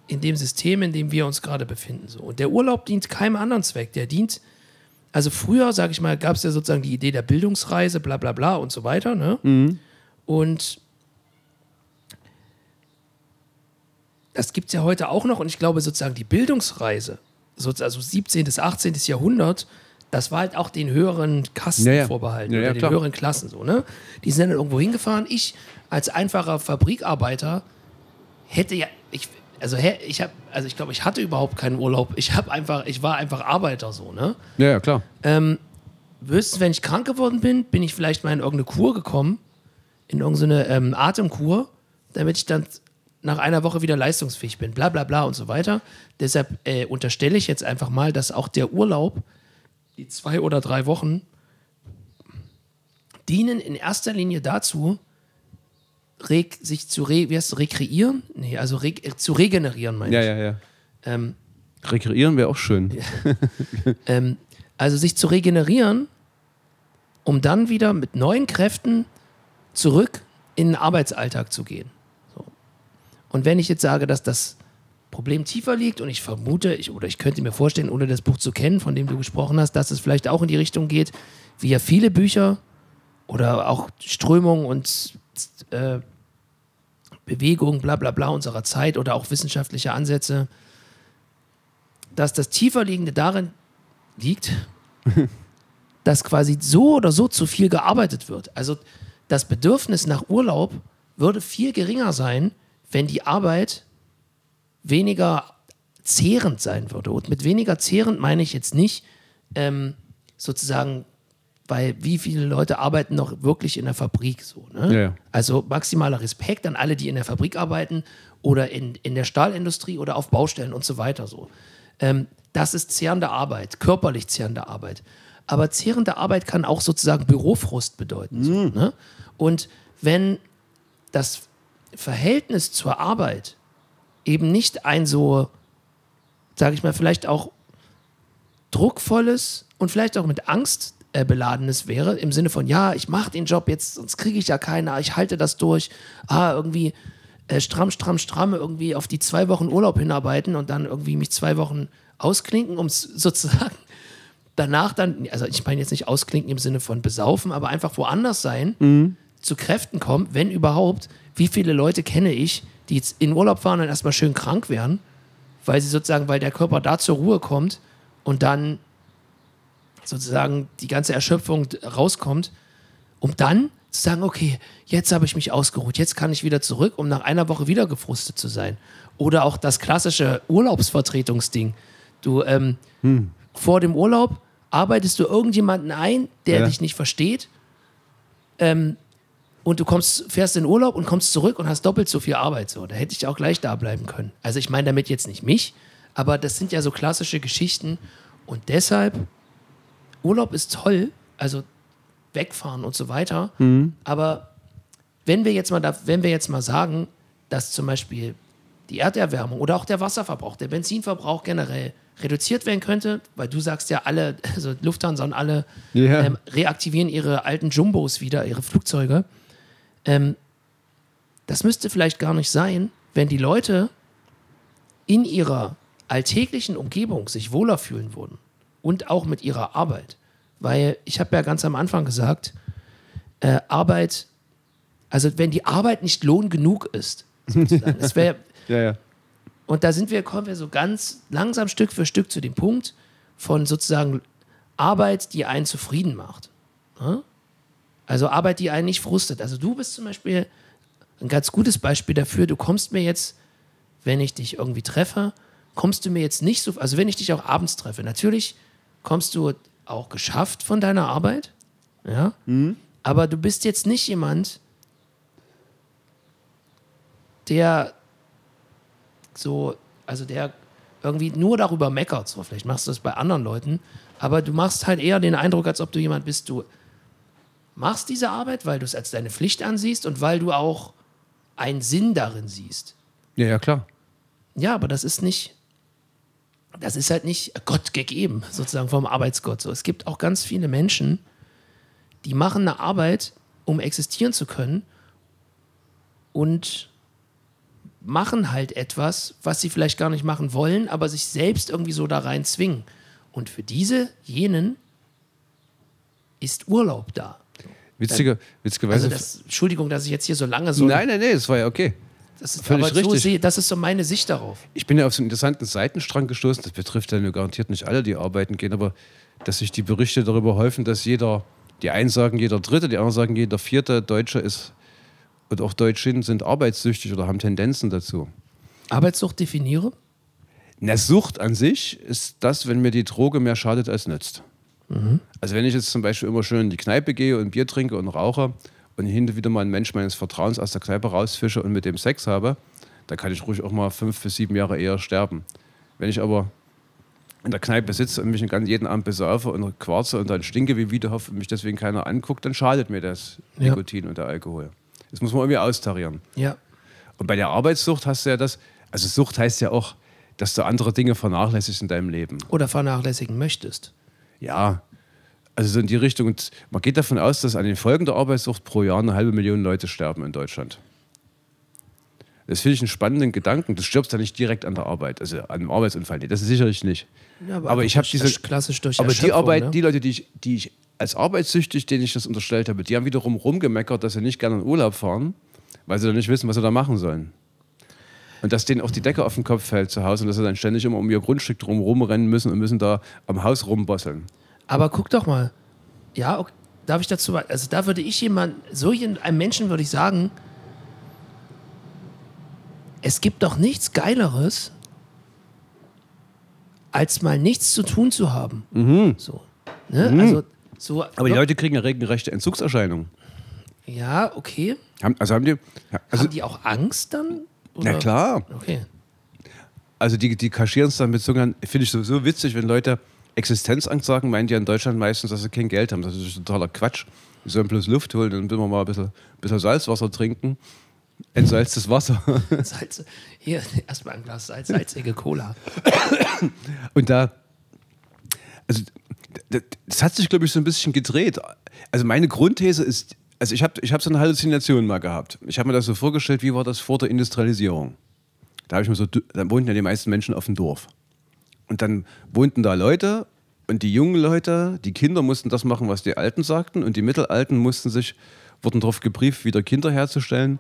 in dem System, in dem wir uns gerade befinden. So. Und der Urlaub dient keinem anderen Zweck. Der dient, also früher, sage ich mal, gab es ja sozusagen die Idee der Bildungsreise, bla bla bla und so weiter. Ne? Und das gibt es ja heute auch noch. Und ich glaube sozusagen die Bildungsreise, so, also 17. bis 18. Jahrhundert, das war halt auch den höheren Kasten Ja, ja. vorbehalten Ja, oder den klar. höheren Klassen so, ne? Die sind dann irgendwo hingefahren. Ich als einfacher Fabrikarbeiter hätte ja, ich, also hä- ich habe, also ich glaube, ich hatte überhaupt keinen Urlaub. Ich habe einfach, ich war einfach Arbeiter so, ne? Ja, ja, klar. Höchstens, wenn ich krank geworden bin, bin ich vielleicht mal in irgendeine Kur gekommen, in irgendeine ähm, Atemkur, damit ich dann nach einer Woche wieder leistungsfähig bin, bla bla bla und so weiter. Deshalb äh, unterstelle ich jetzt einfach mal, dass auch der Urlaub, die zwei oder drei Wochen, dienen in erster Linie dazu, reg, sich zu re, wie heißt, es, rekreieren? Nee, also re, äh, zu regenerieren, meine Ja, ich. ja, ja. Ähm, Rekreieren wäre auch schön. Ähm, also sich zu regenerieren, um dann wieder mit neuen Kräften zurück in den Arbeitsalltag zu gehen. So. Und wenn ich jetzt sage, dass das Problem tiefer liegt und ich vermute, ich, oder ich könnte mir vorstellen, ohne das Buch zu kennen, von dem du gesprochen hast, dass es vielleicht auch in die Richtung geht, wie ja viele Bücher oder auch Strömungen und äh, Bewegungen, bla bla bla unserer Zeit oder auch wissenschaftliche Ansätze, dass das tieferliegende darin liegt, dass quasi so oder so zu viel gearbeitet wird. Also das Bedürfnis nach Urlaub würde viel geringer sein, wenn die Arbeit weniger zehrend sein würde. Und mit weniger zehrend meine ich jetzt nicht ähm, sozusagen, weil wie viele Leute arbeiten noch wirklich in der Fabrik so. Ne? Ja, ja. Also maximaler Respekt an alle, die in der Fabrik arbeiten oder in, in der Stahlindustrie oder auf Baustellen und so weiter so. Ähm, das ist zehrende Arbeit, körperlich zehrende Arbeit. Aber zehrende Arbeit kann auch sozusagen Bürofrust bedeuten. So, ne? Und wenn das Verhältnis zur Arbeit eben nicht ein so, sage ich mal, vielleicht auch druckvolles und vielleicht auch mit Angst äh, beladenes wäre, im Sinne von, ja, ich mache den Job jetzt, sonst kriege ich ja keiner, ich halte das durch, ah, irgendwie äh, stramm, stramm, stramm, irgendwie auf die zwei Wochen Urlaub hinarbeiten und dann irgendwie mich zwei Wochen ausklinken, um es sozusagen danach dann, also ich meine jetzt nicht ausklinken im Sinne von besaufen, aber einfach woanders sein, zu Kräften kommen, wenn überhaupt. Wie viele Leute kenne ich, die jetzt in Urlaub fahren und erstmal schön krank werden, weil sie sozusagen, weil der Körper da zur Ruhe kommt und dann sozusagen die ganze Erschöpfung rauskommt, um dann zu sagen, okay, jetzt habe ich mich ausgeruht, jetzt kann ich wieder zurück, um nach einer Woche wieder gefrustet zu sein. Oder auch das klassische Urlaubsvertretungsding. Du ähm, vor dem Urlaub arbeitest du irgendjemanden ein, der Ja. dich nicht versteht. Ähm, und du kommst, fährst in Urlaub und kommst zurück und hast doppelt so viel Arbeit. So, da hätte ich auch gleich da bleiben können. Also ich meine damit jetzt nicht mich, aber das sind ja so klassische Geschichten. Und deshalb, Urlaub ist toll, also wegfahren und so weiter. Aber wenn wir jetzt mal, da, wenn wir jetzt mal sagen, dass zum Beispiel die Erderwärmung oder auch der Wasserverbrauch, der Benzinverbrauch generell reduziert werden könnte, weil du sagst ja alle, also Lufthansa und alle Ja. ähm, reaktivieren ihre alten Jumbos wieder, ihre Flugzeuge. Ähm, das müsste vielleicht gar nicht sein, wenn die Leute in ihrer alltäglichen Umgebung sich wohler fühlen würden und auch mit ihrer Arbeit. Weil ich habe ja ganz am Anfang gesagt, äh, Arbeit, also wenn die Arbeit nicht lohn genug ist, sozusagen, wäre Ja, ja. und da sind wir, kommen wir so ganz langsam Stück für Stück zu dem Punkt von sozusagen Arbeit, die einen zufrieden macht. Ne? Also Arbeit, die einen nicht frustet. Also du bist zum Beispiel ein ganz gutes Beispiel dafür. Du kommst mir jetzt, wenn ich dich irgendwie treffe, kommst du mir jetzt nicht so, also wenn ich dich auch abends treffe, natürlich kommst du auch geschafft von deiner Arbeit, ja, aber du bist jetzt nicht jemand, der so, also der irgendwie nur darüber meckert. So, vielleicht machst du das bei anderen Leuten, aber du machst halt eher den Eindruck, als ob du jemand bist, du machst diese Arbeit, weil du es als deine Pflicht ansiehst und weil du auch einen Sinn darin siehst. Ja, ja, klar. Ja, aber das ist nicht, das ist halt nicht Gott gegeben, sozusagen vom Arbeitsgott. So, es gibt auch ganz viele Menschen, die machen eine Arbeit, um existieren zu können und machen halt etwas, was sie vielleicht gar nicht machen wollen, aber sich selbst irgendwie so da rein zwingen. Und für diese, jenen, ist Urlaub da. Witziger, witzigerweise. Also das, Entschuldigung, dass ich jetzt hier so lange so. nein, nein, nein, das war ja okay. das ist, völlig aber so richtig. sehe, das ist so meine Sicht darauf. Ich bin ja auf so einen interessanten Seitenstrang gestoßen. Das betrifft ja nur garantiert nicht alle, die arbeiten gehen, aber dass sich die Berichte darüber häufen, dass jeder, die einen sagen, jeder Dritte, die anderen sagen, jeder Vierte Deutsche ist und auch Deutschinnen sind arbeitssüchtig oder haben Tendenzen dazu. Arbeitssucht definiere? Eine Sucht an sich ist das, wenn mir die Droge mehr schadet als nützt. Also wenn ich jetzt zum Beispiel immer schön in die Kneipe gehe und Bier trinke und rauche und hin und wieder mal einen Mensch meines Vertrauens aus der Kneipe rausfische und mit dem Sex habe, da kann ich ruhig auch mal fünf bis sieben Jahre eher sterben. Wenn ich aber in der Kneipe sitze und mich jeden Abend besaufe und quarze und dann stinke wie Wiederhoff und mich deswegen keiner anguckt, dann schadet mir das Ja. Nikotin und der Alkohol. Das muss man irgendwie austarieren. Ja. Und bei der Arbeitssucht hast du ja das, also Sucht heißt ja auch, dass du andere Dinge vernachlässigst in deinem Leben. Oder vernachlässigen möchtest. Ja, also so in die Richtung. Und man geht davon aus, dass an den Folgen der Arbeitssucht pro Jahr eine halbe Million Leute sterben in Deutschland. Das finde ich einen spannenden Gedanken. Du stirbst ja nicht direkt an der Arbeit, also an einem Arbeitsunfall. Nee, das ist sicherlich nicht. Ja, aber ich habe diese. klassisch durch aber die Arbeit, ne? die Leute, die ich, die ich als arbeitssüchtig, denen ich das unterstellt habe, die haben wiederum rumgemeckert, dass sie nicht gerne in Urlaub fahren, weil sie dann nicht wissen, was sie da machen sollen. Und dass denen auch die Decke auf den Kopf fällt zu Hause und dass sie dann ständig immer um ihr Grundstück drum rumrennen müssen und müssen da am Haus rumbosseln. Aber guck doch mal. Ja, okay. darf ich dazu? Also da würde ich jemand, so einem Menschen würde ich sagen, es gibt doch nichts Geileres, als mal nichts zu tun zu haben. So. Ne? Also so. Mhm. Aber die Leute kriegen ja regelrechte Entzugserscheinungen. ja, okay. Haben, also haben die. Also, Haben die auch Angst dann? Na Oder? klar. Okay. Also die, die kaschieren es dann mit Zungen. Finde ich sowieso witzig, wenn Leute Existenzangst sagen, meinen die in Deutschland meistens, dass sie kein Geld haben. Das ist totaler Quatsch. Die sollen bloß Luft holen, dann will man mal ein bisschen, bisschen Salzwasser trinken. Entsalztes Wasser. Salz, hier, erstmal ein Glas Salz, salzige Cola. Und da, also das hat sich, glaube ich, so ein bisschen gedreht. Also meine Grundthese ist, also ich habe ich hab so eine Halluzination mal gehabt. Ich habe mir das so vorgestellt, wie war das vor der Industrialisierung? Da habe ich mir so, dann wohnten ja die meisten Menschen auf dem Dorf. Und dann wohnten da Leute und die jungen Leute, die Kinder mussten das machen, was die Alten sagten und die Mittelalten mussten sich, wurden darauf gebrieft, wieder Kinder herzustellen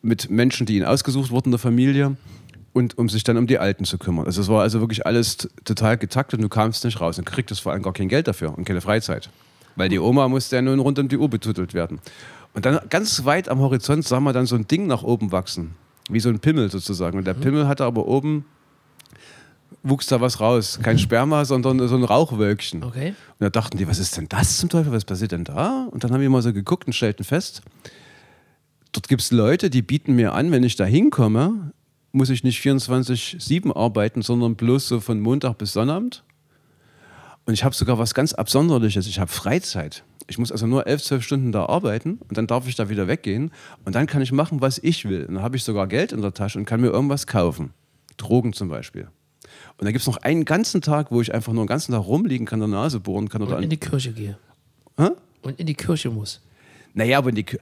mit Menschen, die ihnen ausgesucht wurden der Familie und um sich dann um die Alten zu kümmern. Also es war also wirklich alles total getaktet und du kamst nicht raus und kriegtest vor allem gar kein Geld dafür und keine Freizeit. Weil die Oma musste ja nun rund um die Uhr betüttelt werden. Und dann ganz weit am Horizont sah man dann so ein Ding nach oben wachsen. Wie so ein Pimmel sozusagen. Und der Pimmel hatte aber oben, wuchs da was raus. Kein Sperma, sondern so ein Rauchwölkchen. Okay. Und da dachten die, was ist denn das zum Teufel? Was passiert denn da? Und dann haben wir mal so geguckt und stellten fest, dort gibt es Leute, die bieten mir an, wenn ich da hinkomme, muss ich nicht 24-7 arbeiten, sondern bloß so von Montag bis Sonnabend. Und ich habe sogar was ganz Absonderliches. Ich habe Freizeit. Ich muss also nur 11, 12 Stunden da arbeiten und dann darf ich da wieder weggehen. Und dann kann ich machen, was ich will. Und dann habe ich sogar Geld in der Tasche und kann mir irgendwas kaufen. Drogen zum Beispiel. Und dann gibt es noch einen ganzen Tag, wo ich einfach nur einen ganzen Tag rumliegen kann, der Nase bohren kann. Oder Und in die Kirche gehe. Hä? Und in die Kirche muss. naja, aber in die, Kü-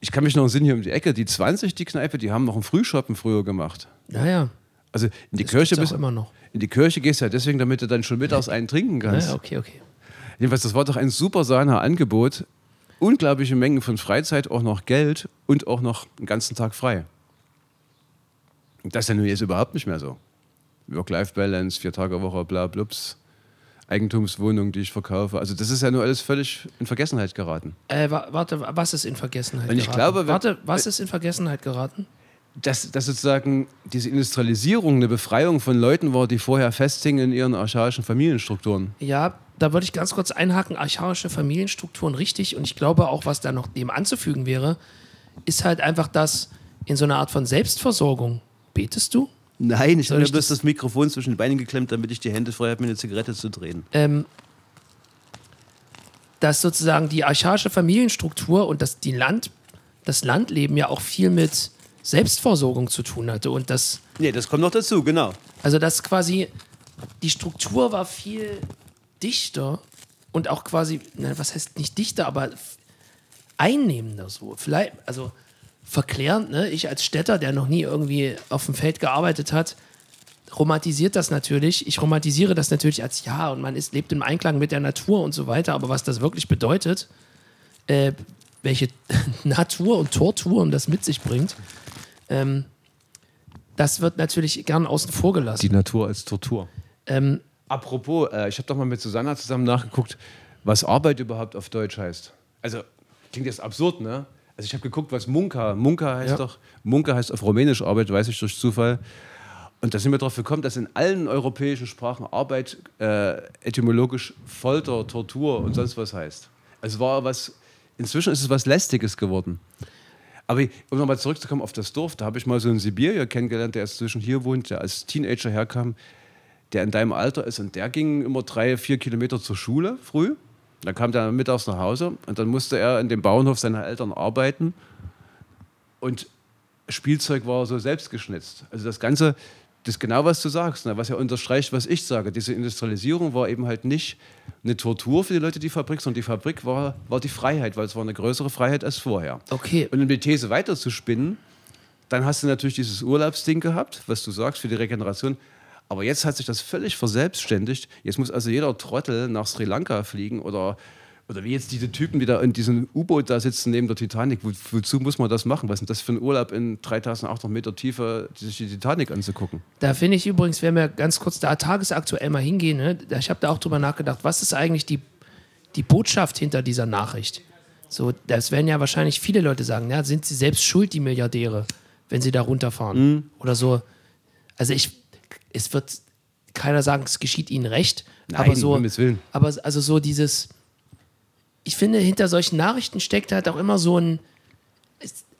ich kann mich noch entsinnen, hier um die Ecke, die 20, die Kneipe, die haben noch einen Frühschoppen früher gemacht. Naja. Also in die Das Kirche auch immer noch. In die Kirche gehst du ja deswegen, damit du dann schon mittags einen trinken kannst. Naja, okay, okay. Jedenfalls, das war doch ein super Sahne-Angebot. Unglaubliche Mengen von Freizeit, auch noch Geld und auch noch einen ganzen Tag frei. Und das ist ja nun jetzt überhaupt nicht mehr so. Work-Life-Balance, vier Tage Woche, bla blups, Eigentumswohnung, die ich verkaufe. Also das ist ja nur alles völlig in Vergessenheit geraten. Äh, wa warte, was ist in Vergessenheit Und ich geraten? glaube, wenn- warte, was ist in Vergessenheit geraten? Dass, dass sozusagen diese Industrialisierung eine Befreiung von Leuten war, die vorher festhingen in ihren archaischen Familienstrukturen. Ja, da würde ich ganz kurz einhaken. Archaische Familienstrukturen richtig. Und ich glaube auch, was da noch dem anzufügen wäre, ist halt einfach, dass in so einer Art von Selbstversorgung Betest du? Nein, ich habe bloß das- das Mikrofon zwischen die Beine geklemmt, damit ich die Hände frei habe, mir eine Zigarette zu drehen. ähm, dass sozusagen die archaische Familienstruktur und das, die Land, das Landleben ja auch viel mit Selbstversorgung zu tun hatte. Und das, Nee, das kommt noch dazu, genau. also das quasi, die Struktur war viel dichter und auch quasi, na, was heißt nicht dichter, aber einnehmender so. Vielleicht, also verklärend, ne? Ich als Städter, der noch nie irgendwie auf dem Feld gearbeitet hat, romantisiert das natürlich. Ich romantisiere das natürlich als ja und man ist, lebt im Einklang mit der Natur und so weiter, aber was das wirklich bedeutet, äh, welche Natur und Tortur das mit sich bringt, ähm, das wird natürlich gern außen vor gelassen. Die Natur als Tortur. Ähm, Apropos, äh, ich habe doch mal mit Susanna zusammen nachgeguckt, was Arbeit überhaupt auf Deutsch heißt. Also, klingt jetzt absurd, ne? Also, ich habe geguckt, was Munka, Munka heißt Ja. doch, Munka heißt auf Rumänisch Arbeit, weiß ich durch Zufall. Und da sind wir darauf gekommen, dass in allen europäischen Sprachen Arbeit äh, etymologisch Folter, Tortur und sonst was heißt. Also war was, inzwischen ist es was Lästiges geworden. Aber um nochmal zurückzukommen auf das Dorf, da habe ich mal so einen Sibirier kennengelernt, der jetzt zwischen hier wohnt, der als Teenager herkam, der in deinem Alter ist und der ging immer drei, vier Kilometer zur Schule früh. Dann kam der mittags nach Hause und dann musste er in dem Bauernhof seiner Eltern arbeiten und Spielzeug war so selbst geschnitzt. Also das Ganze, das ist genau, was du sagst, ne? was ja unterstreicht, was ich sage. Diese Industrialisierung war eben halt nicht eine Tortur für die Leute, die Fabrik, sondern die Fabrik war, war die Freiheit, weil es war eine größere Freiheit als vorher. okay, Und um die These weiterzuspinnen, dann hast du natürlich dieses Urlaubsding gehabt, was du sagst, für die Regeneration. Aber jetzt hat sich das völlig verselbstständigt. Jetzt muss also jeder Trottel nach Sri Lanka fliegen oder, oder wie jetzt diese Typen, die da in diesem U-Boot da sitzen neben der Titanic. Wo, wozu muss man das machen? Was ist denn das für ein Urlaub in 3800 Meter Tiefe, sich die Titanic anzugucken? Da finde ich übrigens, wenn wir ganz kurz da tagesaktuell mal hingehen, ne, ich habe da auch drüber nachgedacht, was ist eigentlich die, die Botschaft hinter dieser Nachricht? So, das werden ja wahrscheinlich viele Leute sagen, ja, sind sie selbst schuld, die Milliardäre, wenn sie da runterfahren? Oder so. Also ich, es wird keiner sagen, es geschieht ihnen recht, Nein, aber so, aber also so dieses, ich finde, hinter solchen Nachrichten steckt halt auch immer so ein,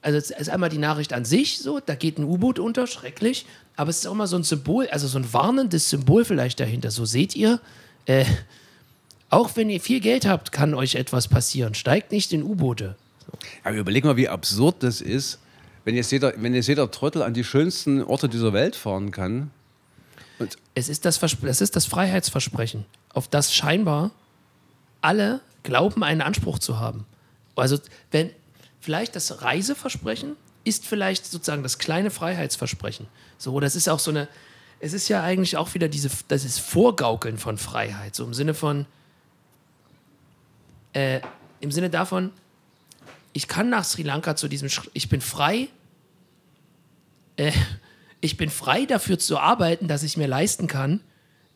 also es ist einmal die Nachricht an sich, so, da geht ein U-Boot unter, schrecklich, aber es ist auch immer so ein Symbol, also so ein warnendes Symbol vielleicht dahinter. So seht ihr, äh, auch wenn ihr viel Geld habt, kann euch etwas passieren. Steigt nicht in U-Boote. Aber überleg mal, wie absurd das ist, wenn jetzt jeder, wenn jetzt jeder Trottel an die schönsten Orte dieser Welt fahren kann. Es ist das, es ist das Freiheitsversprechen, auf das scheinbar alle glauben, einen Anspruch zu haben. Also, wenn vielleicht das Reiseversprechen ist vielleicht sozusagen das kleine Freiheitsversprechen. So, das ist auch so eine, es ist ja eigentlich auch wieder diese, das ist Vorgaukeln von Freiheit, so im Sinne von, äh, im Sinne davon, ich kann nach Sri Lanka zu diesem, Sch ich bin frei, äh, ich bin frei dafür zu arbeiten, dass ich mir leisten kann,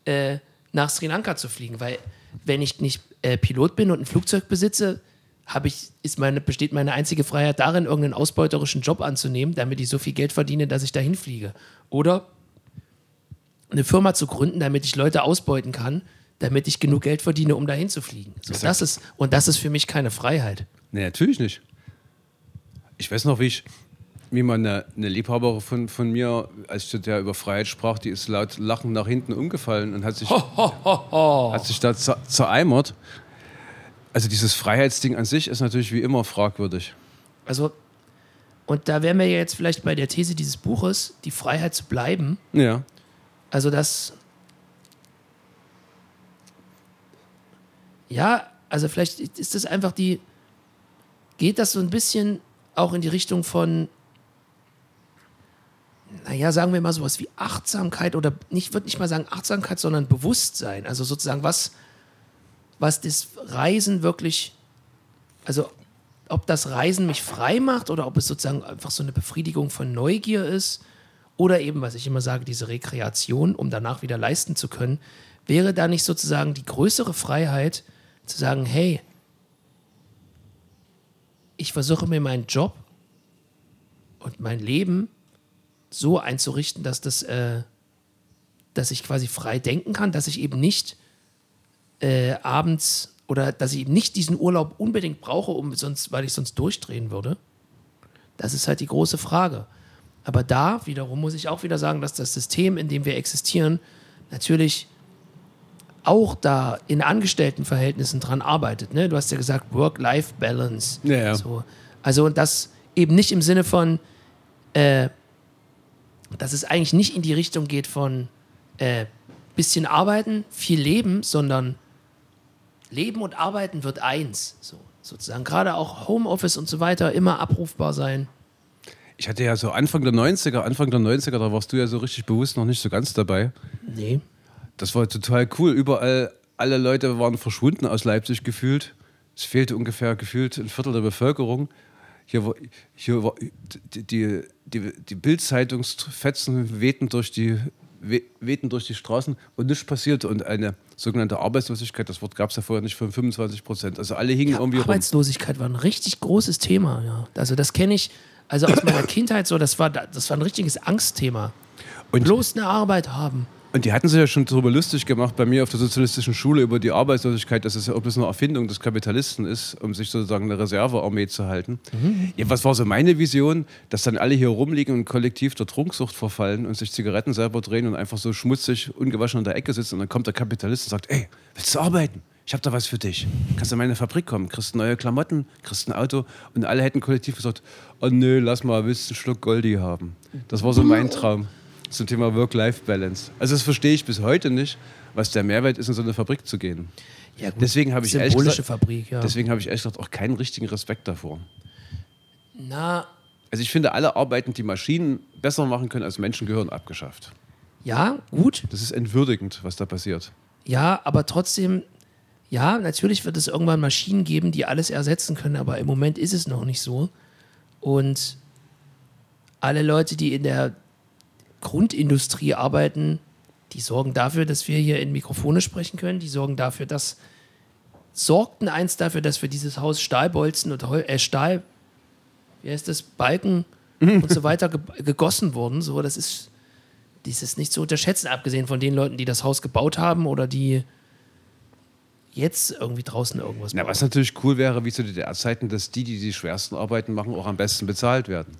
äh, nach Sri Lanka zu fliegen. Weil wenn ich nicht äh, Pilot bin und ein Flugzeug besitze, habe ich, ist meine, besteht meine einzige Freiheit darin, irgendeinen ausbeuterischen Job anzunehmen, damit ich so viel Geld verdiene, dass ich dahin fliege. Oder eine Firma zu gründen, damit ich Leute ausbeuten kann, damit ich genug Geld verdiene, um dahin zu fliegen. So, das ist, und das ist für mich keine Freiheit. Nee, natürlich nicht. Ich weiß noch, wie ich, wie mal eine, eine Liebhaberin von, von mir, als ich zu der über Freiheit sprach, die ist laut lachend nach hinten umgefallen und hat sich, hat sich da zer, zereimert. Also dieses Freiheitsding an sich ist natürlich wie immer fragwürdig. Also, und da wären wir ja jetzt vielleicht bei der These dieses Buches, die Freiheit zu bleiben. Ja. Also das. Ja, also vielleicht ist das einfach die. Geht das so ein bisschen auch in die Richtung von. Naja, sagen wir mal sowas wie Achtsamkeit oder nicht, würde nicht mal sagen Achtsamkeit, sondern Bewusstsein. Also sozusagen, was, was das Reisen wirklich. Also, ob das Reisen mich frei macht oder ob es sozusagen einfach so eine Befriedigung von Neugier ist oder eben, was ich immer sage, diese Rekreation, um danach wieder leisten zu können, wäre da nicht sozusagen die größere Freiheit zu sagen, hey, ich versuche mir meinen Job und mein Leben so einzurichten, dass das, äh, dass ich quasi frei denken kann, dass ich eben nicht äh, abends oder dass ich eben nicht diesen Urlaub unbedingt brauche, um sonst, weil ich sonst durchdrehen würde. Das ist halt die große Frage. Aber da wiederum muss ich auch wieder sagen, dass das System, in dem wir existieren, natürlich auch da in Angestelltenverhältnissen dran arbeitet. Ne? Du hast ja gesagt, Work-Life-Balance. Ja, ja. So. Also und das eben nicht im Sinne von, äh, dass es eigentlich nicht in die Richtung geht von äh, bisschen arbeiten, viel leben, sondern Leben und Arbeiten wird eins. So, sozusagen gerade auch Homeoffice und so weiter immer abrufbar sein. Ich hatte ja so Anfang der 90er, Anfang der 90er, da warst du ja so richtig bewusst noch nicht so ganz dabei. Nee. Das war total cool. Überall, alle Leute waren verschwunden aus Leipzig gefühlt. Es fehlte ungefähr gefühlt ein Viertel der Bevölkerung. Hier war, hier war die, die, die, die Bildzeitungsfetzen wehten durch die, we- wehten durch die Straßen und nichts passierte. Und eine sogenannte Arbeitslosigkeit, das Wort gab es ja vorher nicht, von 25 Prozent. Also alle hingen Ja, irgendwie rum. Arbeitslosigkeit war ein richtig großes Thema. Ja. Also das kenne ich also aus meiner Kindheit so. Das war, das war ein richtiges Angstthema. Und- Bloß eine Arbeit haben. Und die hatten sich ja schon darüber lustig gemacht bei mir auf der sozialistischen Schule über die Arbeitslosigkeit, dass es ja ob es eine Erfindung des Kapitalisten ist, um sich sozusagen eine Reservearmee zu halten. Ja, was war so meine Vision, dass dann alle hier rumliegen und kollektiv der Trunksucht verfallen und sich Zigaretten selber drehen und einfach so schmutzig, ungewaschen in der Ecke sitzen und dann kommt der Kapitalist und sagt, ey, willst du arbeiten? Ich habe da was für dich. Kannst du in meine Fabrik kommen, kriegst neue Klamotten, kriegst ein Auto und alle hätten kollektiv gesagt, oh nö, lass mal, willst du einen Schluck Goldi haben? Das war so mein Traum zum Thema Work-Life-Balance. Also das verstehe ich bis heute nicht, was der Mehrwert ist, in so eine Fabrik zu gehen. Ja, gut. Deswegen habe ich ehrlich gesagt, Fabrik, ja. deswegen habe ich ehrlich gesagt auch keinen richtigen Respekt davor. Na, Also ich finde, alle Arbeiten, die Maschinen besser machen können als Menschen, gehören abgeschafft. ja, gut. Das ist entwürdigend, was da passiert. Ja, aber trotzdem, ja, natürlich wird es irgendwann Maschinen geben, die alles ersetzen können, aber im Moment ist es noch nicht so. Und alle Leute, die in der Grundindustrie arbeiten, die sorgen dafür, dass wir hier in Mikrofone sprechen können. Die sorgen dafür, dass sorgten eins dafür, dass für dieses Haus Stahlbolzen und Hol äh, Stahl, wie heißt das, Balken und so weiter ge gegossen wurden. So, das ist, dies ist nicht zu unterschätzen, abgesehen von den Leuten, die das Haus gebaut haben oder die jetzt irgendwie draußen irgendwas Na, bauen. was natürlich cool wäre, wie zu DDR-Zeiten, dass die, die die schwersten Arbeiten machen, auch am besten bezahlt werden.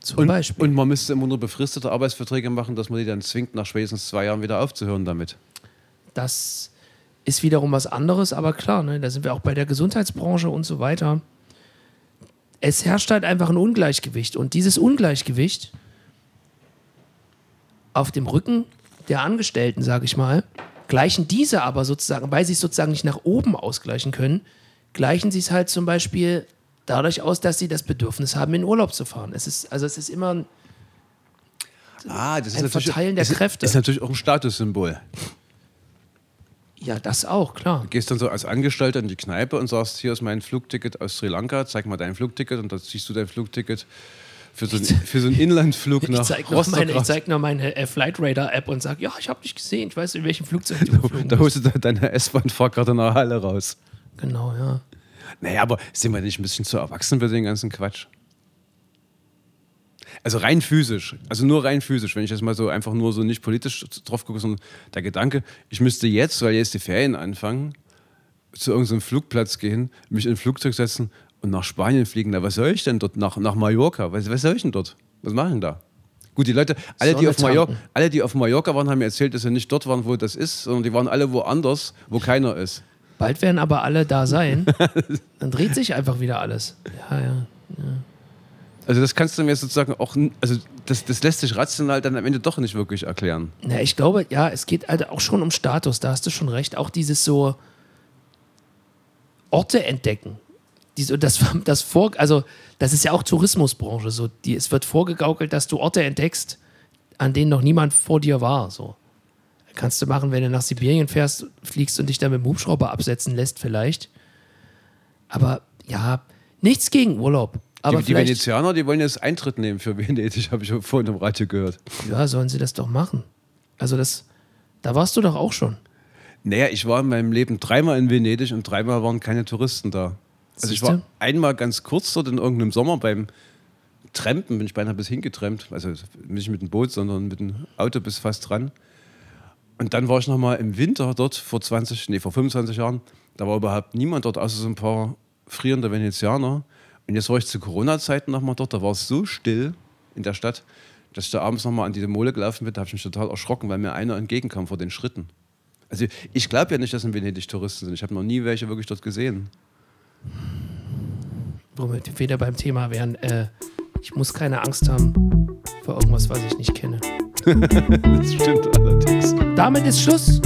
Zum Und, Beispiel. und man müsste immer nur befristete Arbeitsverträge machen, dass man die dann zwingt, nach spätestens zwei Jahren wieder aufzuhören damit. das ist wiederum was anderes, aber klar, ne, da sind wir auch bei der Gesundheitsbranche und so weiter. Es herrscht halt einfach ein Ungleichgewicht und dieses Ungleichgewicht auf dem Rücken der Angestellten, sage ich mal, gleichen diese aber sozusagen, weil sie es sozusagen nicht nach oben ausgleichen können, gleichen sie es halt zum Beispiel dadurch aus, dass sie das Bedürfnis haben, in Urlaub zu fahren. Es ist, also es ist immer ein Ah, das Ein Verteilen der ist, Kräfte. ist natürlich auch ein Statussymbol. Ja, das auch, klar. Du gehst dann so als Angestellter in die Kneipe und sagst, hier ist mein Flugticket aus Sri Lanka, zeig mal dein Flugticket und dann ziehst du dein Flugticket für so, ein, für so einen Inlandflug Ich nach zeig noch Rostock meine, ich zeig noch meine äh, Flight Radar App und sag, ja, ich habe dich gesehen, ich weiß, in welchem Flugzeug du Da bist. holst du deine S-Bahn-Fahrkarte nach Halle raus. Genau, ja. Naja, aber sind wir nicht ein bisschen zu erwachsen für den ganzen Quatsch? Also rein physisch, also nur rein physisch, wenn ich jetzt mal so einfach nur so nicht politisch drauf gucke, sondern der Gedanke, ich müsste jetzt, weil jetzt die Ferien anfangen, zu irgendeinem Flugplatz gehen, mich in ein Flugzeug setzen und nach Spanien fliegen. Na, was soll ich denn dort? Nach, nach Mallorca? Was, was soll ich denn dort? Was mache ich denn da? Gut, die Leute, alle die, auf Mallorca, alle, die auf Mallorca waren, haben mir erzählt, dass sie nicht dort waren, wo das ist, sondern die waren alle woanders, wo keiner ist. Bald werden aber alle da sein. Dann dreht sich einfach wieder alles. Ja, ja. Also das kannst du mir sozusagen auch, also das, das lässt sich rational dann am Ende doch nicht wirklich erklären. Na, ich glaube, ja, es geht halt auch schon um Status, da hast du schon recht. Auch dieses so Orte entdecken. Diese, das, das vor, also das ist ja auch Tourismusbranche. So, die, es wird vorgegaukelt, dass du Orte entdeckst, an denen noch niemand vor dir war. So. Kannst du machen, wenn du nach Sibirien fährst, fliegst und dich da mit dem Hubschrauber absetzen lässt, vielleicht. Aber ja, nichts gegen Urlaub. Aber die, die Venezianer, die wollen jetzt Eintritt nehmen für Venedig, habe ich vorhin im Radio gehört. ja, sollen sie das doch machen. Also das, da warst du doch auch schon. Naja, ich war in meinem Leben dreimal in Venedig und dreimal waren keine Touristen da. Also ich war einmal ganz kurz dort in irgendeinem Sommer beim Trampen, bin ich beinahe bis hingetrampt. Also nicht mit dem Boot, sondern mit dem Auto bis fast dran. Und dann war ich noch mal im Winter dort vor 20, nee, vor 25 Jahren. Da war überhaupt niemand dort, außer so ein paar frierende Venezianer. Und jetzt war ich zu Corona-Zeiten nochmal dort, da war es so still in der Stadt, dass ich da abends nochmal an diese Mole gelaufen bin, da habe ich mich total erschrocken, weil mir einer entgegenkam vor den Schritten. Also ich glaube ja nicht, dass in Venedig Touristen sind. Ich habe noch nie welche wirklich dort gesehen. Womit wir wieder beim Thema wären, äh, ich muss keine Angst haben vor irgendwas, was ich nicht kenne. Das stimmt allerdings. Damit ist Schluss.